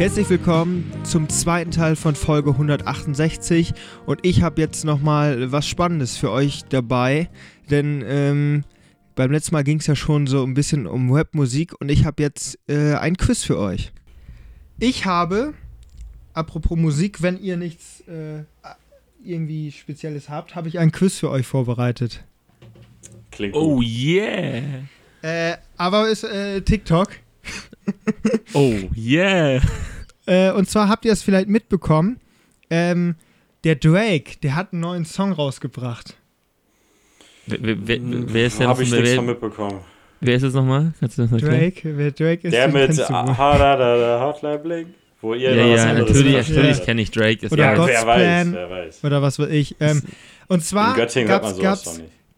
Herzlich willkommen zum zweiten Teil von Folge 168 und ich habe jetzt nochmal was Spannendes für euch dabei, denn ähm, beim letzten Mal ging es ja schon so ein bisschen um Webmusik und ich habe jetzt äh, ein Quiz für euch. Ich habe, apropos Musik, wenn ihr nichts äh, irgendwie Spezielles habt, habe ich ein Quiz für euch vorbereitet. Klingt Oh gut. yeah. Äh, aber ist äh, TikTok. Oh yeah. Äh, und zwar habt ihr es vielleicht mitbekommen, ähm, der Drake, der hat einen neuen Song rausgebracht. Wer, wer, wer, wer ist denn Habe ich wer, nichts von wer, mitbekommen. wer ist das nochmal? Kannst du das erklären? Drake, wer Drake ist, Der mit Hotline Bling, wo ihr Ja, noch ja, natürlich, natürlich habt. kenne ich Drake. Ist Oder ja, wer weiß, wer weiß. Oder was weiß ich. Ähm, und In zwar Göttingen hört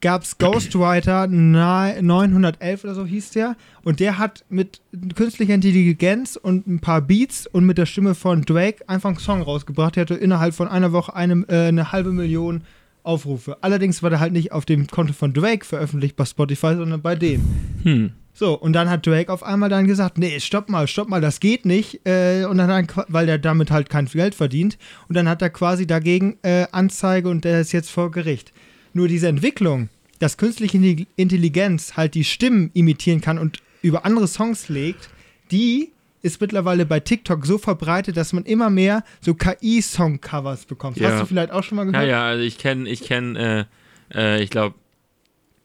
nicht. gab's Ghostwriter na- 911 oder so hieß der. Und der hat mit künstlicher Intelligenz und ein paar Beats und mit der Stimme von Drake einfach einen Song rausgebracht. Der hatte innerhalb von einer Woche eine, äh, eine halbe Million Aufrufe. Allerdings war der halt nicht auf dem Konto von Drake veröffentlicht bei Spotify, sondern bei denen. hm. So, und dann hat Drake auf einmal dann gesagt, nee, stopp mal, stopp mal, das geht nicht, äh, und dann er, weil der damit halt kein Geld verdient, und dann hat er quasi dagegen äh, Anzeige und der ist jetzt vor Gericht. Nur diese Entwicklung, dass künstliche Intelli- Intelligenz halt die Stimmen imitieren kann und über andere Songs legt, die ist mittlerweile bei TikTok so verbreitet, dass man immer mehr so KI-Song-Covers bekommt. Ja. Hast du vielleicht auch schon mal Ja, gehört? ja, also ich kenne, ich kenne, äh, äh, ich glaube,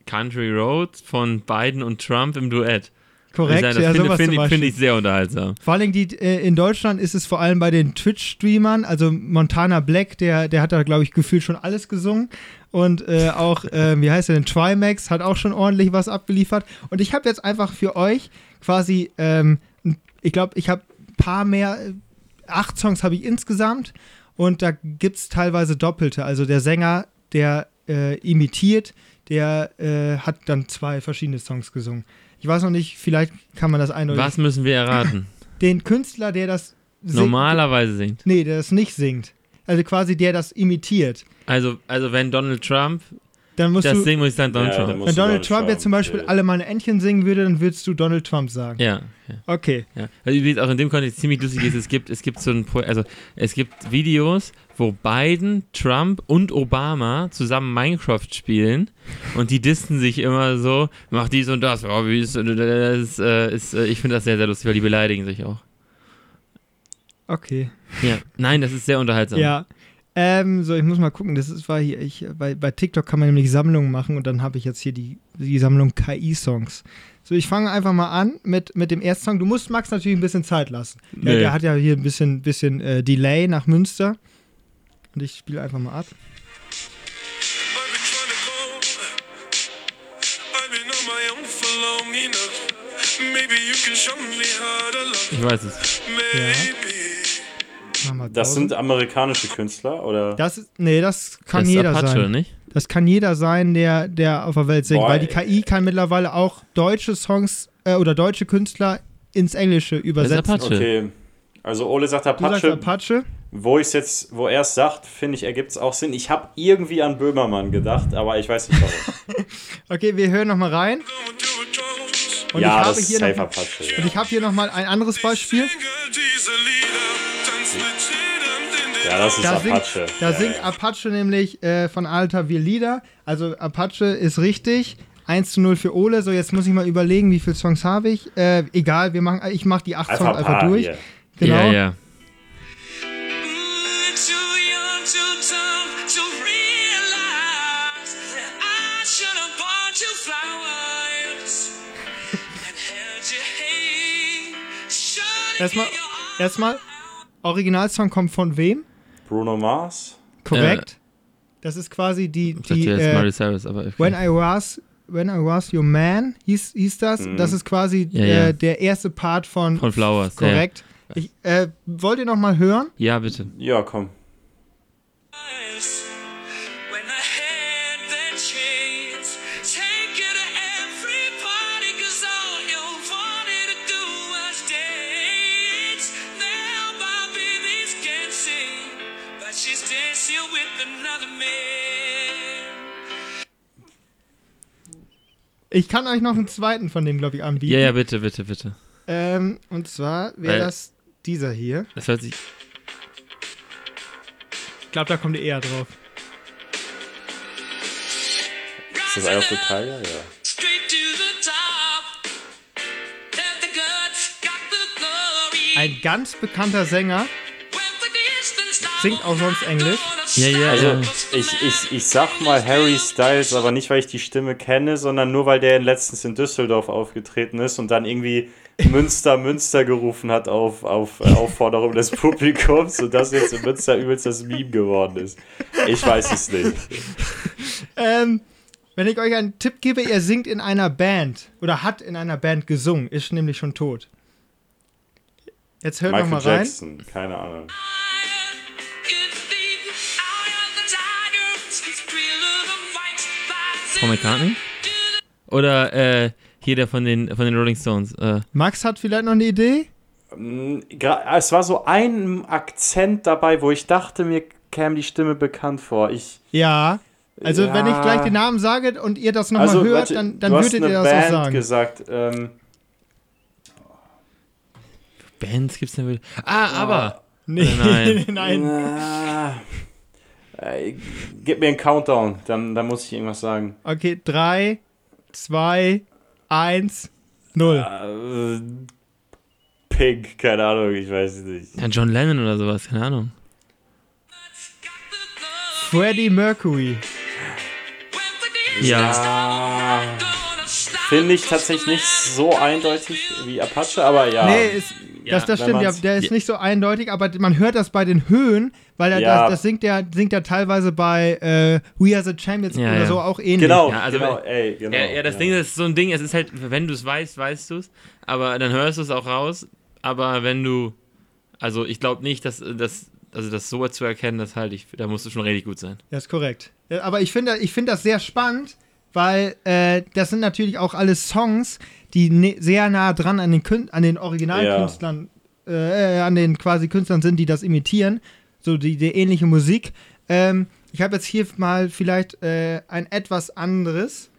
Country Road von Biden und Trump im Duett. Korrekt, das ja, finde sowas find, ich- finde Beispiel. ich sehr unterhaltsam. Vor allem die, äh, in Deutschland ist es vor allem bei den Twitch-Streamern, also Montana Black, der, der hat da, glaube ich, gefühlt schon alles gesungen. Und äh, auch, äh, wie heißt der denn, Trimax hat auch schon ordentlich was abgeliefert. Und ich habe jetzt einfach für euch quasi, ähm, ich glaube, ich habe ein paar mehr, äh, acht Songs habe ich insgesamt. Und da gibt es teilweise Doppelte. Also der Sänger, der äh, imitiert, der äh, hat dann zwei verschiedene Songs gesungen. Ich weiß noch nicht, vielleicht kann man das eindeutig Was müssen wir erraten? den Künstler, der das singt. Normalerweise singt. Nee, der das nicht singt. Also quasi der das imitiert. Also, also wenn Donald Trump Dann musst das du, singt, muss ich sagen Donald Ja, dann Trump. muss- wenn Donald Donald Trump jetzt Trump, zum Beispiel okay. alle meine Entchen singen würde, dann würdest du Donald Trump sagen. Ja, ja. Okay. Ja, also übrigens auch in dem Kontext ziemlich lustig ist, es gibt, es gibt so ein, Pro also es gibt Videos, wo Biden, Trump und Obama zusammen Minecraft spielen und die disten sich immer so, mach dies und das, oh, wie ist, das ist, äh, ist, äh, ich finde das sehr, sehr lustig, weil die beleidigen sich auch. Okay. Ja, nein, das ist sehr unterhaltsam. Ja. Ähm, so, ich muss mal gucken. Das ist, war hier, ich, bei, bei TikTok kann man nämlich Sammlungen machen und dann habe ich jetzt hier die, die Sammlung KI-Songs. So, ich fange einfach mal an mit, mit dem ersten Song. Du musst Max natürlich ein bisschen Zeit lassen. Der, Nee. der hat ja hier ein bisschen, bisschen äh, Delay nach Münster. Und ich spiele einfach mal ab. I've Ich weiß es. Mal Das sind amerikanische Künstler, oder? Das ist, nee, das kann das ist jeder Apache, sein. nicht? Das kann jeder sein, der, der auf der Welt singt. Boah, weil die KI kann mittlerweile auch deutsche Songs äh, oder deutsche Künstler ins Englische übersetzen. Apache. Okay. Also Ole sagt Du sagst Apache. Apache? Wo ich jetzt, wo er es sagt, finde ich, ergibt es auch Sinn. Ich habe irgendwie an Böhmermann gedacht, aber ich weiß nicht warum. Okay, wir hören noch mal rein. Und ja, ich habe hier safe noch, Apache. und ich habe hier noch mal ein anderes Beispiel. Singer, dieser Lieder. Tanz mit jedem, den Ja, das ist Da singt, Apache. da ja, singt ja. Apache nämlich äh, von Alter Wir Lieder. Also Apache ist richtig. 1 zu 0 für Ole. So, jetzt muss ich mal überlegen, wie viele Songs habe ich. Äh, egal, wir machen, ich mache die 8 Einfach Songs ein einfach durch. hier. Genau. Erstmal, erstmal, Originalsong kommt von wem? Bruno Mars? Korrekt. das ist quasi die, die äh, Cyrus, aber okay. When I Was When I Was Your Man hieß, hieß das. Mhm. Das ist quasi Ja, äh, ja. der erste Part von, Von Flowers. ja, korrekt. Ich, äh, wollt ihr noch mal hören? Ja, ja bitte. Ja, komm. Ich kann euch noch einen zweiten von dem, glaube ich, anbieten. Ja, ja, bitte, bitte, bitte. Ähm, und zwar wäre das dieser hier. Das hört sich. Ich glaube, da kommt ihr eher drauf. Ist das Eye of the Tiger? Ja. Ein ganz bekannter Sänger, singt auch sonst Englisch. Ja, ja, Also, ja. ich, ich, ich sag mal Harry Styles, aber nicht, weil ich die Stimme kenne, sondern nur, weil der letztens in Düsseldorf aufgetreten ist und dann irgendwie Münster, Münster gerufen hat auf, auf äh, Aufforderung des Publikums und das jetzt in Münster übelst das Meme geworden ist. Ich weiß es nicht. Ähm, wenn ich euch einen Tipp gebe, er singt in einer Band oder hat in einer Band gesungen, ist nämlich schon tot. Jetzt hört noch Michael mal rein. Jackson, keine Ahnung. Paul McCartney? Oder äh, hier der von den, von den Rolling Stones. Äh, Max hat vielleicht noch eine Idee? Mm, gra- Es war so ein Akzent dabei, wo ich dachte, mir käme die Stimme bekannt vor. Ich, Ja. Also Ja. wenn ich gleich den Namen sage und ihr das nochmal also, hört, warte, dann, dann würdet ihr das auch Band sagen. gesagt. Ähm, Bands gibt's denn wieder? Ah, aber. Nee, Nein. nein. Äh, gib mir einen Countdown, dann, dann muss ich irgendwas sagen. Okay, 3, 2, 1, 0. Äh, Pink, keine Ahnung, ich weiß es nicht. Ja, John Lennon oder sowas, keine Ahnung. Freddie Mercury. Ja. Ah, Finde ich tatsächlich nicht so eindeutig wie Apache, aber ja. Nee, ist, Ja, das, das stimmt, ja, der ist Ja. nicht so eindeutig, aber man hört das bei den Höhen, weil er Ja. das, das singt er singt er teilweise bei äh, We Are the Champions Ja, oder ja. so auch ähnlich. genau, Ja, also genau, ey, genau. Ja, ja, das Ding ist so ein Ding, es ist halt, wenn du es weißt, weißt du es, aber dann hörst du es auch raus, aber wenn du, also ich glaube nicht, dass das, also das so zu erkennen, das halte ich, da musst du schon richtig gut sein. Das ist korrekt. Ja, Aber ich finde ich finde das sehr spannend, weil äh, das sind natürlich auch alles Songs, die ne sehr nah dran an den, Kün an den Originalkünstlern, äh, an den quasi Künstlern sind, die das imitieren. So die, die ähnliche Musik. Ähm, ich habe jetzt hier mal vielleicht äh, ein etwas anderes.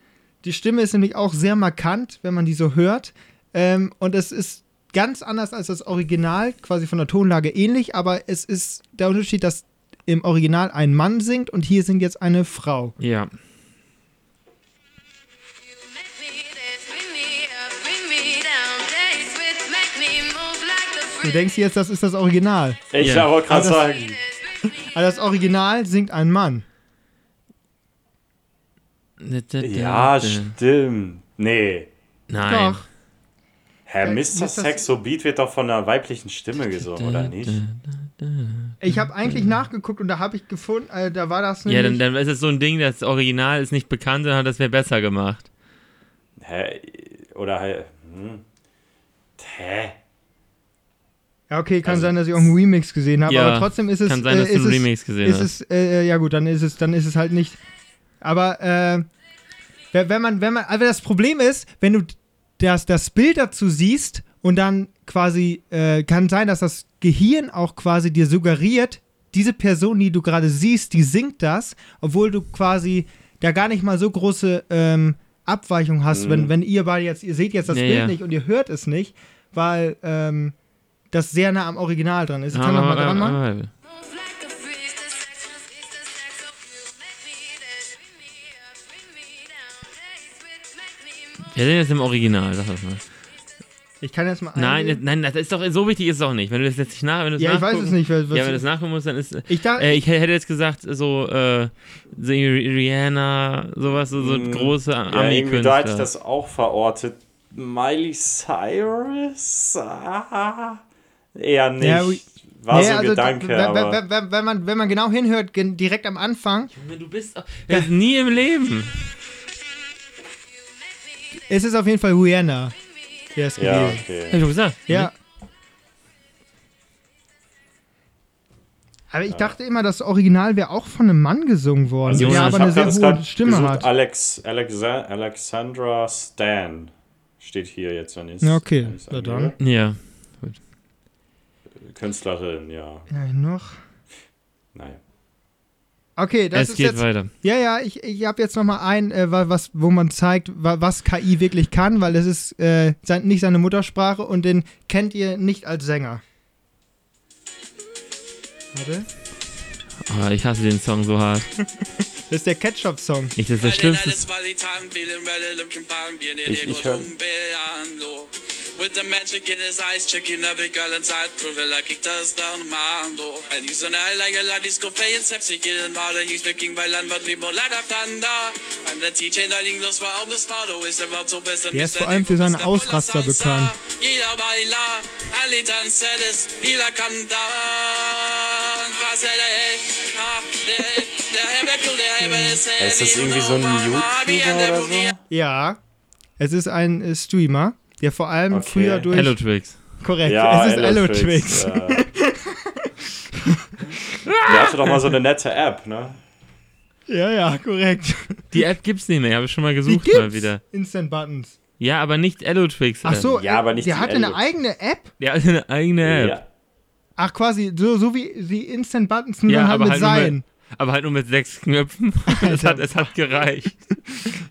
Die Stimme ist nämlich auch sehr markant, wenn man die so hört. Ähm, und es ist ganz anders als das Original, quasi von der Tonlage ähnlich, aber es ist der Unterschied, dass im Original ein Mann singt und hier singt jetzt eine Frau. Ja. Du denkst jetzt, das ist das Original. Ich Ja. wollte gerade Aber das- sagen. Aber das Original singt ein Mann. Ja, stimmt. Nee. Nein. Doch. Herr Äh, Mr. Sexo Beat wird doch von einer weiblichen Stimme gesungen, oder nicht? Ich habe eigentlich nachgeguckt und da habe ich gefunden, äh, da war das Ja, dann, dann ist es so ein Ding, das Original ist nicht bekannt, sondern das wäre besser gemacht. Hä? Oder hä? Hm. Hä? Ja, okay, kann also- sein, dass ich auch einen Remix gesehen habe, Ja, aber trotzdem ist es. Kann sein, dass äh, du einen es, Remix gesehen ist hast. es, äh, ja gut, dann ist es, dann ist es halt nicht. Aber äh, wenn wenn man, wenn man, also das Problem ist, wenn du das, das Bild dazu siehst und dann quasi, äh, kann sein, dass das Gehirn auch quasi dir suggeriert, diese Person, die du gerade siehst, die singt das, obwohl du quasi da gar nicht mal so große ähm, Abweichung hast, Mhm. wenn, wenn ihr beide jetzt, ihr seht jetzt das Ja, Bild ja. nicht und ihr hört es nicht, weil ähm, das sehr nah am Original dran ist. Ich kann Ah, noch mal ah, dran ah, machen. ah, Wer denn jetzt im Original? Sag das mal. Ich kann jetzt mal. Nein, nein, das ist doch so wichtig ist es auch nicht. Wenn du das jetzt nicht nach, wenn du Ja, ich weiß es nicht. Was, Ja, wenn du das nachgucken musst, dann ist. ich dachte, Äh, ich hätte jetzt gesagt, so, äh, so Rihanna, sowas, so, so Mm, große Ja, irgendwie da hatte ich das auch verortet. Miley Cyrus? Ah, eher nicht. Ja, War Nee, so ein also, Gedanke, wenn, aber. wenn, wenn, wenn, man, wenn man genau hinhört, direkt am Anfang, Junge, Du bist, das ist nie im Leben. ist es auf jeden Fall Rihanna. Der ist ja, gewesen. Hab ich okay. doch gesagt. Ja. Aber ich dachte immer, das Original wäre auch von einem Mann gesungen worden, Also, der aber eine sehr das hohe Stimme gesucht. hat. Alex, Alexa, Alexandra Stan steht hier jetzt, wenn ich Ja, okay. Dann. Ja. Künstlerin, ja. Ja, noch. Naja. Okay, das es ist geht jetzt. weiter. Ja, ja, ich, ich habe jetzt noch mal ein, äh, wa- was, wo man zeigt, wa- was KI wirklich kann, weil es ist äh, sein, nicht seine Muttersprache und den kennt ihr nicht als Sänger. Warte. Oh, ich hasse den Song so hart. Das ist der Ketchup-Song. Ich, das ist das Schlimmste. Ich- ich hör- With the magic in his eyes, checking every girl inside, proving like he does down Mando. And he's an eye like a lot, he's go playing sepsi, killing harder, he's making by land, but we more like a thunder. And the teacher, liegen los, war auch das Fado, ist about so besser. Der ist vor allem für seinen Ausraster bekannt. Jeder baila, alle danceres, jeder canta. Ist das irgendwie so ein YouTuber oder so? Ja. Es ist ein äh, Streamer, der vor allem Okay. früher durch. Hello Twix. Korrekt, Ja, es ist Elotrix, Elotrix. ja. Der hatte doch mal so eine nette App, ne? Ja, ja, korrekt. Die App gibt's nicht mehr, habe ich schon mal Die gesucht gibt's. mal wieder. Instant Buttons. Ja, aber nicht Ellotwix. Ach so, Ja, aber nicht der die hat eine eigene App? Der hat eine eigene App. Ja. Ach, quasi, so, so wie die Instant Buttons, nur Ja, halt aber mit halt nur Sein. mit, aber halt nur mit sechs Knöpfen. es, hat, es hat gereicht.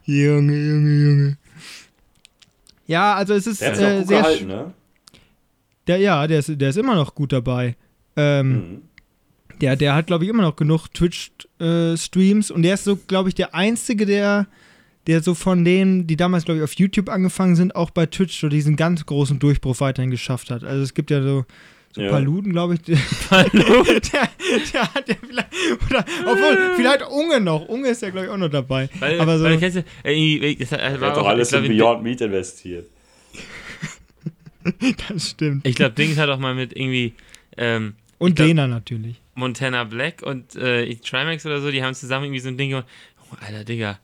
Junge, Junge, Junge. Ja, also es ist Der auch äh, sehr. gehalten, ne? Der, ja, der ist, der ist immer noch gut dabei. Ähm, Mhm. der, der hat, glaube ich, immer noch genug Twitch-Streams und der ist so, glaube ich, der Einzige, der, der so von denen, die damals, glaube ich, auf YouTube angefangen sind, auch bei Twitch so diesen ganz großen Durchbruch weiterhin geschafft hat. Also es gibt ja so, so Ja. Paluten, glaube ich. Der, der, der hat ja vielleicht, oder, obwohl, vielleicht Unge noch. Unge ist ja, glaube ich, auch noch dabei. Weil, Aber so, weil kennst du, irgendwie, das hat- Der war hat doch alles in Beyond Meat investiert. das stimmt. ich glaube, Dings hat auch mal mit irgendwie ähm, Und glaub- Dena natürlich. Montana Black und äh, Trimax oder so, die haben zusammen irgendwie so ein Ding gemacht. Oh, Alter, Digga,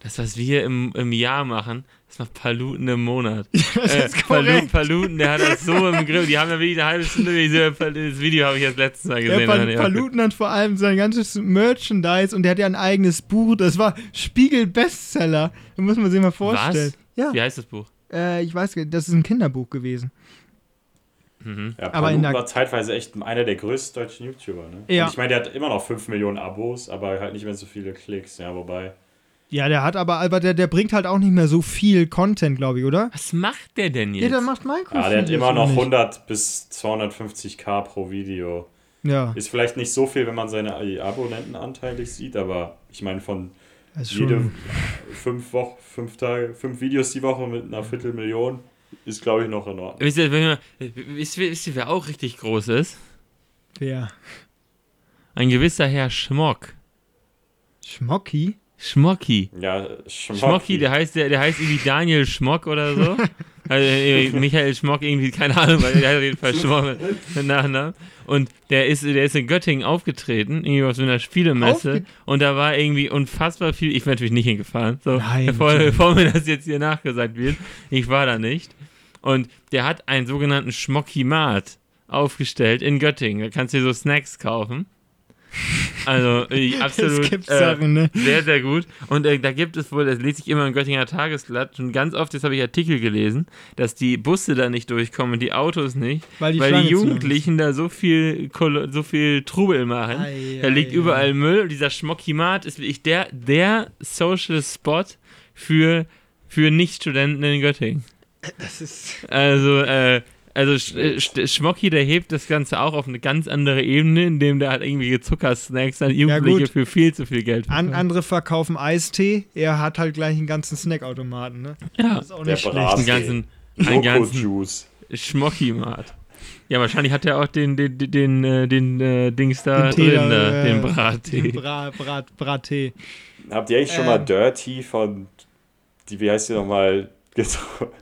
das, was wir im, im Jahr machen, das macht Paluten im Monat. Das Äh, ist Paluten. Paluten, der hat das so im Griff. Die haben ja wirklich eine halbe Stunde, das Video habe ich jetzt letztes Mal gesehen. Pal Ja, Paluten hat vor allem sein ganzes Merchandise und der hat ja ein eigenes Buch. Das war Spiegel-Bestseller. Da muss man sich mal vorstellen. Ja, Wie heißt das Buch? äh, ich weiß, gar nicht, das ist ein Kinderbuch gewesen. Mhm. Ja, Aber aber in der- war zeitweise echt einer der größten deutschen YouTuber, ne? Ja. Und ich meine, der hat immer noch 5 Millionen Abos, aber halt nicht mehr so viele Klicks, ja, wobei. Ja, der hat aber, aber der, der bringt halt auch nicht mehr so viel Content, glaube ich, oder? Was macht der denn Ja, jetzt? der macht Minecraft. Ja, der hat immer noch oder nicht? 100 bis 250k pro Video. Ja, Ist vielleicht nicht so viel, wenn man seine Abonnenten anteilig sieht, aber ich meine, von ist jede fünf Wochen, fünf Tage, fünf Videos die Woche mit einer Viertelmillion ist, glaube ich, noch in Ordnung. Wisst ihr, wenn wir, wisst, ihr, wisst ihr, wer auch richtig groß ist? Ja. Ein gewisser Herr Schmock. Schmocki? Schmocki. Ja, Schmocki, der heißt, der, der heißt irgendwie Daniel Schmock oder so. Also, äh, Michael Schmock irgendwie, keine Ahnung, weil der hat auf jeden Fall Schmock Nachnamen. Und der ist, der ist in Göttingen aufgetreten, irgendwie auf so einer Spielemesse. Aufge- und da war irgendwie unfassbar viel, ich bin natürlich nicht hingefahren, so, Nein, bevor, bevor mir das jetzt hier nachgesagt wird. Ich war da nicht. Und der hat einen sogenannten Schmockimat aufgestellt in Göttingen. Da kannst du dir so Snacks kaufen. Also, äh, absolut. Es gibt äh, Sachen, ne? sehr, sehr gut. Und äh, da gibt es wohl, das lese ich immer im Göttinger Tagesblatt, schon ganz oft, jetzt habe ich Artikel gelesen, dass die Busse da nicht durchkommen und die Autos nicht, Weil die, weil die. Jugendlichen da so viel, so viel Trubel machen. Ei, da ei, liegt ei. überall Müll und dieser Schmockimat ist wirklich der, der Social Spot für, für Nicht-Studenten in Göttingen. Das ist. Also, äh, also Sch äh, Sch Schmocki, der hebt das Ganze auch auf eine ganz andere Ebene, indem der halt irgendwie Zuckersnacks an Jugendliche gut. für viel zu viel Geld An, verkauft. andere verkaufen Eistee, er hat halt gleich einen ganzen Snackautomaten, ne? Ja. Das ist auch Der nicht schlecht. einen ganzen, einen ganzen. Schmocki-Mat. Ja, wahrscheinlich hat er auch den, den, den, den, äh, den äh, Dings da Den Tee drin, da, da, äh, den Brattee. Den Bra, Brat, Brattee. Habt ihr eigentlich schon mal Ähm. Dirty von, die, wie heißt die nochmal, getrunken?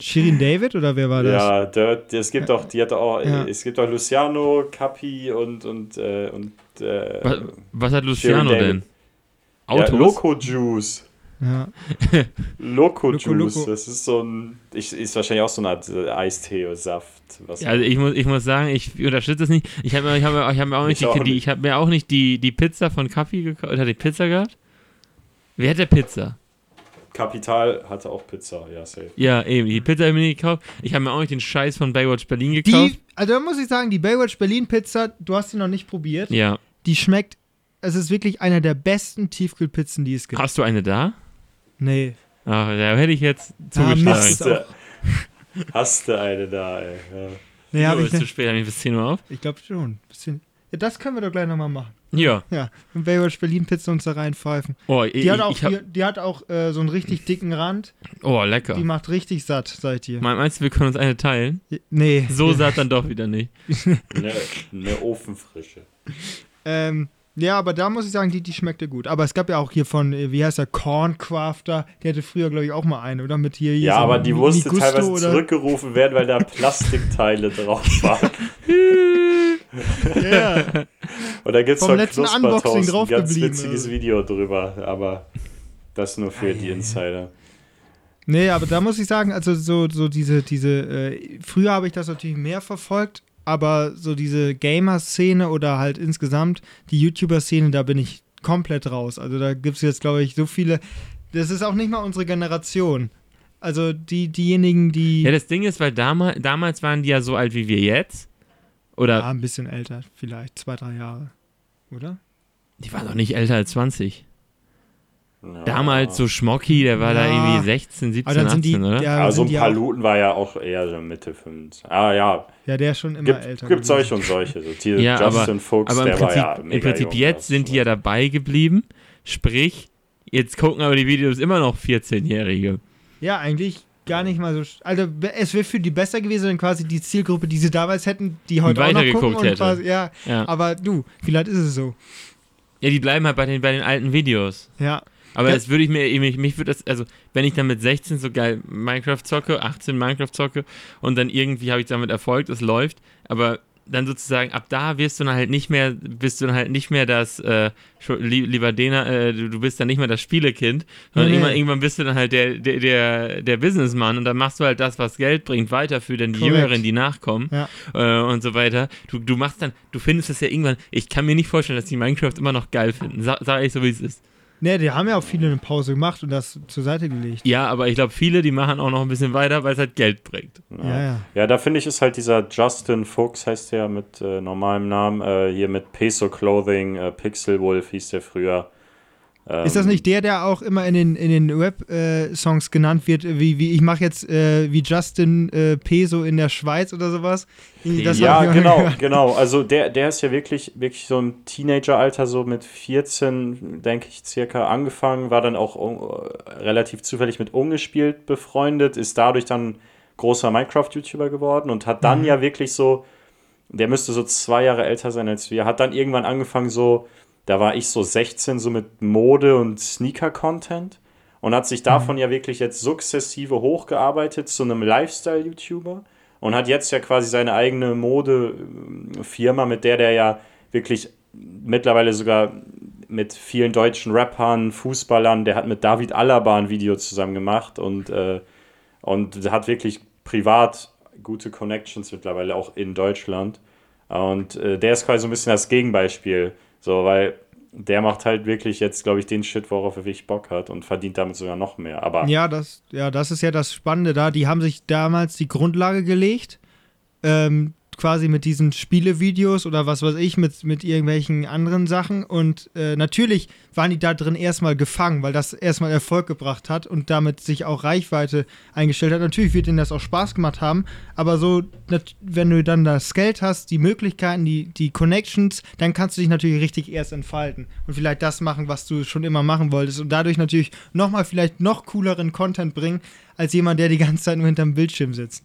Shirin David oder wer war das? Ja, Dirt, es gibt doch, die hat auch, Ja. es gibt doch Luciano, Capi und, und, äh, und, äh, Was, was hat Luciano denn? ja, Autos? Loco Juice. Ja. Loco, Loco, Juice, Loco. das ist so ein, ich, ist wahrscheinlich auch so eine Art äh, Eistee oder Saft. Was Ja, also ich muss, ich muss sagen, ich unterstütze das nicht. Ich habe mir, ich hab mir, ich hab mir auch nicht, Ich die, auch ich hab mir auch nicht die, die Pizza von Kaffee gekauft. Oder hat die Pizza gehabt? Wer hat der Pizza? Kapital hatte auch Pizza, ja, safe. Ja, eben. Die Pizza habe ich mir nicht gekauft. Ich habe mir auch nicht den Scheiß von Baywatch Berlin gekauft. Die, also da muss ich sagen, die Baywatch Berlin Pizza, du hast sie noch nicht probiert. ja. Die schmeckt, es ist wirklich einer der besten Tiefkühlpizzen, die es gibt. Hast du eine da? Nee. Ach, da hätte ich jetzt Ah, zugeschlagen. Mist. Hast du, eine da, ey. Ja. Nee, hab oh, ich ist zu nicht. spät, habe ich bis 10 Uhr auf. Ich glaube schon. Bisschen. Ja, das können wir doch gleich nochmal machen. Ja. Ja, in Baywatch Berlin Pizza uns da reinpfeifen. Oh, Die ich, hat auch, hab, die, die hat auch äh, so einen richtig dicken Rand. oh lecker. Die macht richtig satt, seid ihr. Me- Meinst du, wir können uns eine teilen? Nee. So satt dann doch wieder nicht. Eine, eine Ofenfrische. Ähm, ja, aber da muss ich sagen, die, die schmeckte gut. Aber es gab ja auch hier von, äh, wie heißt der, Corncrafter, der hatte früher, glaube ich, auch mal eine, oder? Mit hier, hier Ja, so aber die musste Migusto teilweise oder- zurückgerufen werden, weil da Plastikteile drauf waren. Ja, Und da gibt es Vom von letzten Knuspertoast Unboxing ein ganz witziges also. Video drüber, aber das nur für die Insider. nee, aber da muss ich sagen, also so, so diese, diese, äh, früher habe ich das natürlich mehr verfolgt, aber so diese Gamer-Szene oder halt insgesamt die YouTuber-Szene, da bin ich komplett raus. Also da gibt es jetzt, glaube ich, so viele, das ist auch nicht mal unsere Generation. Also die, diejenigen, die, Ja, das Ding ist, weil damals, damals waren die ja so alt wie wir jetzt. Oder ja, ein bisschen älter, vielleicht zwei, drei Jahre, oder? die waren doch nicht älter als 20. Ja. Damals so Schmocki, der war da Ja. irgendwie 16, 17, Aber dann sind 18, die, oder? ja, Aber so sind ein die paar auch, Luten war ja auch eher so Mitte 50. Ah ja, Ja, der ist schon immer gibt, älter. gibt solche und solche. So, die Ja, aber- Justin Fuchs, Aber im der Prinzip, war ja mega im Prinzip jung, jetzt sind die ja war- dabei geblieben. Sprich, jetzt gucken aber die Videos immer noch 14-Jährige. Ja, eigentlich gar nicht mal so. Also, es wäre für die besser gewesen, wenn quasi die Zielgruppe, die sie damals hätten, die heute auch noch gucken und hätte. quasi, ja, Ja. aber du, vielleicht ist es so. ja, die bleiben halt bei den, bei den alten Videos. Ja. Aber Ja. das würde ich mir, mich, mich würde das, also wenn ich dann mit 16 so geil Minecraft zocke, 18 Minecraft zocke und dann irgendwie habe ich damit Erfolg, es läuft, aber dann sozusagen ab da wirst du dann halt nicht mehr, bist du dann halt nicht mehr das, äh, lieber Dena, äh, du, bist dann nicht mehr das Spielekind, sondern Nee. irgendwann, irgendwann bist du dann halt der, der, der, der Businessmann und dann machst du halt das, was Geld bringt, weiter für dann die Korrekt. Jüngeren, die nachkommen Ja. äh, und so weiter. Du, du machst dann, du findest es ja irgendwann, ich kann mir nicht vorstellen, dass die Minecraft immer noch geil finden. Sa sag ich so, wie es ist. Ne, die haben ja auch viele eine Pause gemacht und das zur Seite gelegt. Ja, aber ich glaube, viele, die machen auch noch ein bisschen weiter, weil es halt Geld bringt. Ja, ja. Ja, da finde ich, ist halt dieser Justin Fuchs, heißt der mit äh, normalem Namen, äh, hier mit Peso Clothing, äh, Pixel Wolf hieß der früher. Ähm, Ist das nicht der, der auch immer in den, in den Rap-Songs genannt wird, wie, wie ich mache jetzt äh, wie Justin äh, Peso in der Schweiz oder sowas? Das ja, genau, gehört. genau. Also der, der ist ja wirklich, wirklich so im Teenageralter, so mit 14, denke ich, circa angefangen, war dann auch äh, relativ zufällig mit Ungespielt befreundet, ist dadurch dann großer Minecraft-YouTuber geworden und hat dann Mhm. ja wirklich so, der müsste so zwei Jahre älter sein als wir, hat dann irgendwann angefangen so, da war ich so 16, so mit Mode und Sneaker-Content und hat sich davon ja wirklich jetzt sukzessive hochgearbeitet zu einem Lifestyle-YouTuber und hat jetzt ja quasi seine eigene Modefirma, mit der der ja wirklich mittlerweile sogar mit vielen deutschen Rappern, Fußballern, der hat mit David Alaba ein Video zusammen gemacht und, äh, und hat wirklich privat gute Connections mittlerweile auch in Deutschland. Und äh, der ist quasi so ein bisschen das Gegenbeispiel, so, weil der macht halt wirklich jetzt, glaube ich, den Shit, worauf er wirklich Bock hat und verdient damit sogar noch mehr. Aber Ja, das, ja, das ist ja das Spannende da. Die haben sich damals die Grundlage gelegt, ähm, quasi mit diesen Spielevideos oder was weiß ich, mit, mit irgendwelchen anderen Sachen. Und äh, natürlich waren die da drin erstmal gefangen, weil das erstmal Erfolg gebracht hat und damit sich auch Reichweite eingestellt hat. Natürlich wird ihnen das auch Spaß gemacht haben, aber so, wenn du dann das Geld hast, die Möglichkeiten, die, die Connections, dann kannst du dich natürlich richtig erst entfalten und vielleicht das machen, was du schon immer machen wolltest und dadurch natürlich nochmal vielleicht noch cooleren Content bringen, als jemand, der die ganze Zeit nur hinterm Bildschirm sitzt.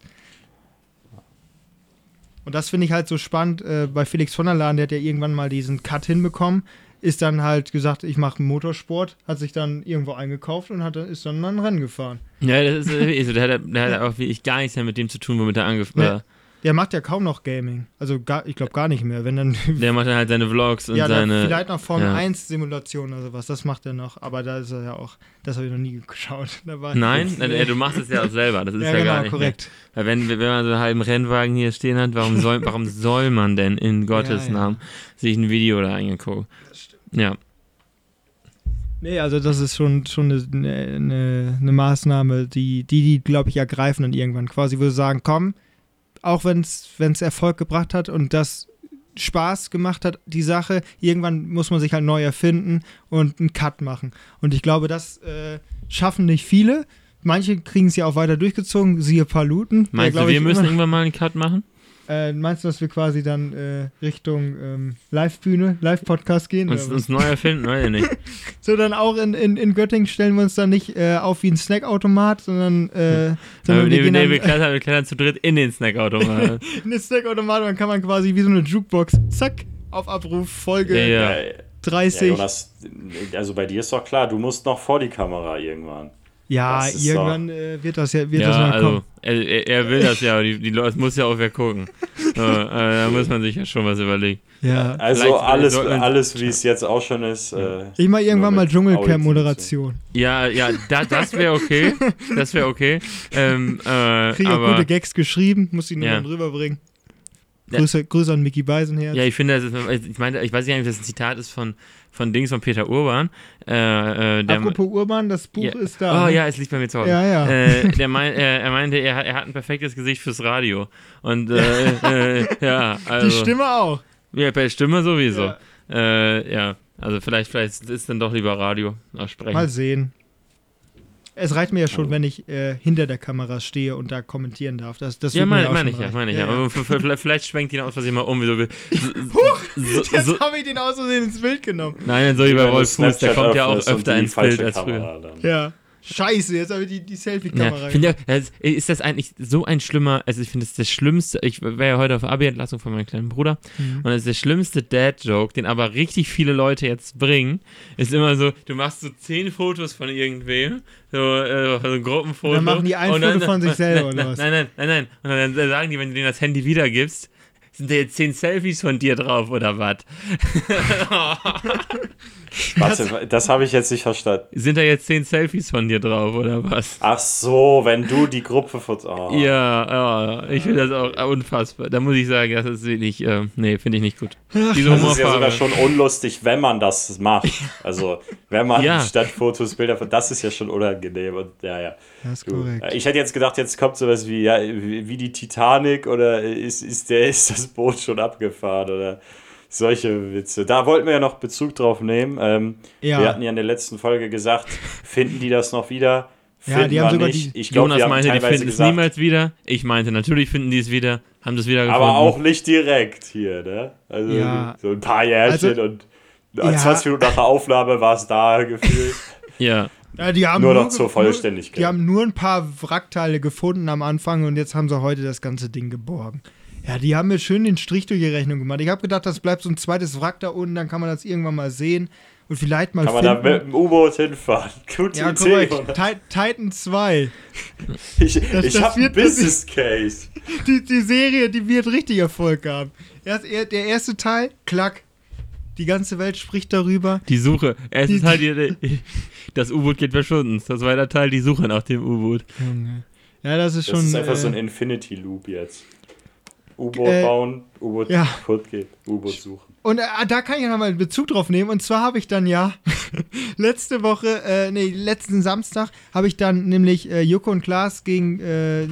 Und das finde ich halt so spannend äh, bei Felix von der Laden, der hat ja irgendwann mal diesen Cut hinbekommen, ist dann halt gesagt, ich mache Motorsport, hat sich dann irgendwo eingekauft und hat, dann- ist dann mal ein Rennen gefahren. Ja, das ist äh, so, der hat, der hat auch wirklich gar nichts mehr mit dem zu tun, womit er angefangen Nee. Der macht ja kaum noch Gaming. Also gar, ich glaube gar nicht mehr. Wenn dann. Der macht dann halt seine Vlogs und ja, seine. vielleicht noch Formel ja. 1 Simulation oder sowas. Das macht er noch. Aber da ist er ja auch. Das habe ich noch nie geschaut. Nein, äh, du machst es ja auch selber. Das ist ja, ja, genau, gar nicht. korrekt. Mehr. Wenn, wenn man so einen halben Rennwagen hier stehen hat, warum soll, warum soll man denn in Gottes Ja. Namen sich ein Video da eingeguckt? Ja. Nee, also das ist schon, schon eine, eine, eine Maßnahme, die die, die glaube ich, ergreifen dann irgendwann. Quasi würde sagen, komm, auch wenn es Erfolg gebracht hat und das Spaß gemacht hat, die Sache, irgendwann muss man sich halt neu erfinden und einen Cut machen. Und ich glaube, das äh, schaffen nicht viele. Manche kriegen es ja auch weiter durchgezogen, siehe Paluten. der, Meinst du, wir müssen irgendwann mal einen Cut machen? Äh, meinst du, dass wir quasi dann äh, Richtung ähm, Live-Bühne, Live-Podcast gehen? Uns, uns neu erfinden, weiß ich nicht. So, dann auch in, in, in Göttingen stellen wir uns dann nicht äh, auf wie ein Snackautomat, sondern, äh, sondern Aber wir nee, gehen nee, dann wir klettern, wir klettern zu dritt in den Snackautomaten. in den Snackautomat und dann kann man quasi wie so eine Jukebox, zack, auf Abruf, Folge Ja, ja. Ja, ja, 30. Jonas, also bei dir ist doch klar, du musst noch vor die Kamera irgendwann. Ja, irgendwann äh, wird das ja wird das mal also, kommen. Er, er er will das ja, aber die, die Leute, muss ja auch wer gucken. So, äh, da muss man sich ja schon was überlegen. Ja. Also Vielleicht- alles, alles wie es jetzt auch schon ist. Äh, Ich mal irgendwann mal Dschungelcamp-Moderation. Ja, ja, da, das wäre okay. Das wäre okay. Ähm, äh, Kriege auch aber, gute Gags geschrieben, muss ich nur Ja. dann rüberbringen. Ja. Grüße, Grüße an Mickey Beisenherz. Ja, ich finde, das ist, ich meine, ich weiß nicht, ob das ein Zitat ist von, von Dings von Peter Urban. Äh, äh, der, Apropos Urban, das Buch Ja. ist da. Oh ne? ja, es liegt bei mir zu Hause. Ja, ja. Äh, der mein, äh, er meinte, er, hat- er hat ein perfektes Gesicht fürs Radio. Und äh, äh, ja, also. Die Stimme auch. Ja, bei Stimme sowieso. Ja. Ja, also vielleicht, vielleicht ist dann doch lieber Radio sprechen. Mal sehen. Es reicht mir ja schon, wenn ich äh, hinter der Kamera stehe und da kommentieren darf. Das, das ja, meine auch mein schon ich ja, meine ich ja. Aber f- vielleicht, schwenkt ihn aus Versehen mal um, wie so, wie- so, so, Jetzt so, habe ich den aus Versehen ins Bild genommen. Nein, so wie bei Wolf Fuß, der kommt ja auch öfter ins Bild als früher. Dann. Ja. Scheiße, jetzt habe ich die, die Selfie-Kamera. ja, das, ist das eigentlich so ein schlimmer, also ich finde das das Schlimmste, ich war ja heute auf Abi-Entlassung von meinem kleinen Bruder Mhm. und das ist der schlimmste Dad-Joke, den aber richtig viele Leute jetzt bringen, ist immer so, du machst so zehn Fotos von irgendwem, so, äh, so ein Gruppenfoto. Dann machen die ein und dann- Foto von sich selber, oder was? Nein, nein, nein, nein. Und dann sagen die, wenn du denen das Handy wiedergibst, sind da jetzt zehn Selfies von dir drauf oder was? Warte, das habe ich jetzt nicht verstanden. Sind da jetzt zehn Selfies von dir drauf oder was? Ach so, wenn du die Gruppe von. Oh. Ja, ja, ich finde das auch unfassbar. Da muss ich sagen, das ist wirklich, äh, nee, finde ich nicht gut. Diese Das ist ja sogar schon unlustig, wenn man das macht. Also, wenn man Ja. statt Fotos Bilder von. Das ist ja schon unangenehm. Und, ja, ja. Das ist Du, korrekt. Ich hätte jetzt gedacht, jetzt kommt sowas wie, ja, wie wie die Titanic oder ist, ist, der, ist das Boot schon abgefahren oder solche Witze. Da wollten wir ja noch Bezug drauf nehmen. Ähm, Ja. Wir hatten ja in der letzten Folge gesagt, finden die das noch wieder? Ja, Finden die haben wir sogar nicht. die- Ich glaube, Jonas haben meinte, die finden es gesagt, niemals wieder. Ich meinte, natürlich finden die es wieder, haben das wieder gefunden. aber auch nicht direkt hier, ne? Also Ja. so ein paar Jährchen Also- und Ja. 20 Minuten nach der Aufnahme war es da gefühlt. Ja, Ja, die haben Nur noch zur Vollständigkeit. Die haben nur ein paar Wrackteile gefunden am Anfang und jetzt haben sie heute das ganze Ding geborgen. Ja, die haben mir schön den Strich durch die Rechnung gemacht. Ich habe gedacht, das bleibt so ein zweites Wrack da unten, dann kann man das irgendwann mal sehen und vielleicht mal Kann man da finden. mit dem U-Boot hinfahren? Gute ja, Idee. Titan 2. Ich, Das- ich das habe einen wird- Business Case. Die, die Serie, die wird richtig Erfolg haben. Erst, er- der erste Teil, klack. Die ganze Welt spricht darüber. die Suche. Es Die- ist halt, die, das U-Boot geht verschwunden. Das zweite Teil, die Suche nach dem U-Boot. Junge. Ja, das ist Das schon. ist einfach äh, so ein Infinity Loop jetzt. U-Boot Äh, bauen, U-Boot ja. kaputt geht, U-Boot suchen. Und äh, da kann ich ja nochmal Bezug drauf nehmen. Und zwar habe ich dann ja letzte Woche, äh, nee, letzten Samstag, habe ich dann nämlich äh, Joko und Klaas gegen äh,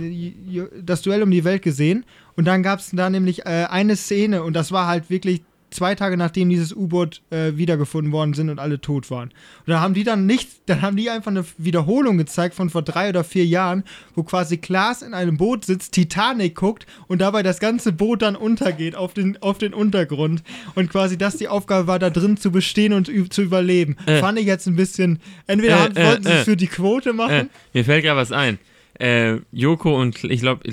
das Duell um die Welt gesehen. Und dann gab es da nämlich äh, eine Szene und das war halt wirklich zwei Tage nachdem dieses U-Boot äh, wiedergefunden worden sind und alle tot waren. Und da haben die dann nicht, dann haben die einfach eine Wiederholung gezeigt von vor drei oder vier Jahren, wo quasi Klaas in einem Boot sitzt, Titanic guckt und dabei das ganze Boot dann untergeht auf den, auf den Untergrund. Und quasi das die Aufgabe war, da drin zu bestehen und zu überleben. Äh. Fand ich jetzt ein bisschen, entweder Äh, äh, wollten sie es äh. für die Quote Äh, machen. mir fällt gerade was ein. Äh, Joko und, ich glaube,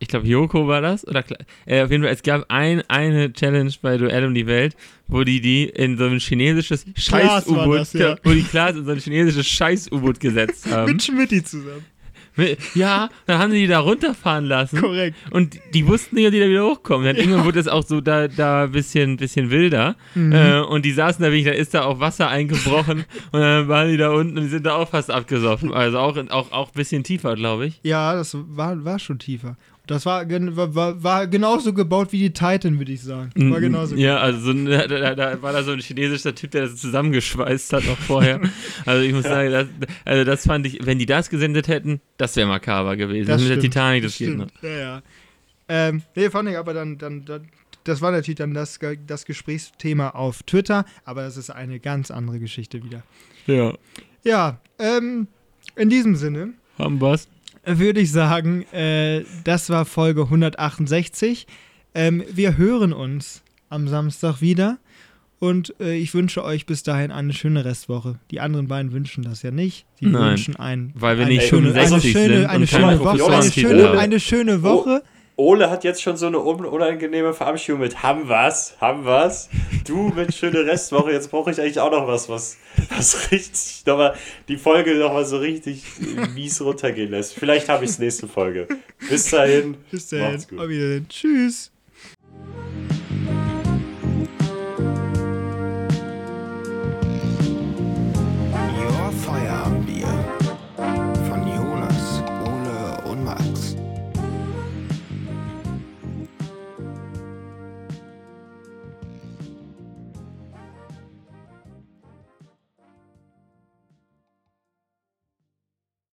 ich, glaub- ich glaube, Joko war das. Oder äh, auf jeden Fall, es gab ein, eine Challenge bei Duell um die Welt, wo die die in so ein chinesisches Scheiß-U-Boot, ja. wo die Klaas in so ein chinesisches Scheiß-U-Boot gesetzt haben. Mit Schmidti zusammen. Ja, dann haben sie die da runterfahren lassen. Korrekt. Und die wussten nicht, ob die da wieder hochkommen. Dann irgendwann wurde es auch so da, da ein bisschen, bisschen wilder. Mhm. Äh, und die saßen da wirklich, da ist da auch Wasser eingebrochen. und dann waren die da unten und die sind da auch fast abgesoffen. Also auch, auch, auch ein bisschen tiefer, glaube ich. Ja, das war, war schon tiefer. Das war, war, war, genauso gebaut wie die Titan, würde ich sagen. War genauso Ja, also so ein, da, da, da war da so ein chinesischer Typ, der das zusammengeschweißt hat noch vorher. Also ich muss sagen, das, also das fand ich, wenn die das gesendet hätten, das wäre makaber gewesen. Das Mit der stimmt, Titanic, das geht noch. Stimmt, ja, ja. Ähm, nee, fand ich aber dann, dann, dann, das war natürlich dann das, das Gesprächsthema auf Twitter, aber das ist eine ganz andere Geschichte wieder. Ja. Ja, ähm, in diesem Sinne Haben wir's? Würde ich sagen, äh, das war Folge 168. Ähm, wir hören uns am Samstag wieder. Und äh, ich wünsche euch bis dahin eine schöne Restwoche. Die anderen beiden wünschen das ja nicht. Die Nein, wünschen ein, weil wir eine nicht schöne, eine 65 schöne, eine schöne Woche, eine schöne, eine schöne Woche. Ole hat jetzt schon so eine un unangenehme Verabschiedung mit haben was, haben was. Du mit schöne Restwoche. Jetzt brauche ich eigentlich auch noch was, was, was richtig nochmal die Folge nochmal so richtig mies runtergehen lässt. Vielleicht habe ich es nächste Folge. Bis dahin. Bis dahin. Macht's gut. Auf Wiedersehen. Tschüss.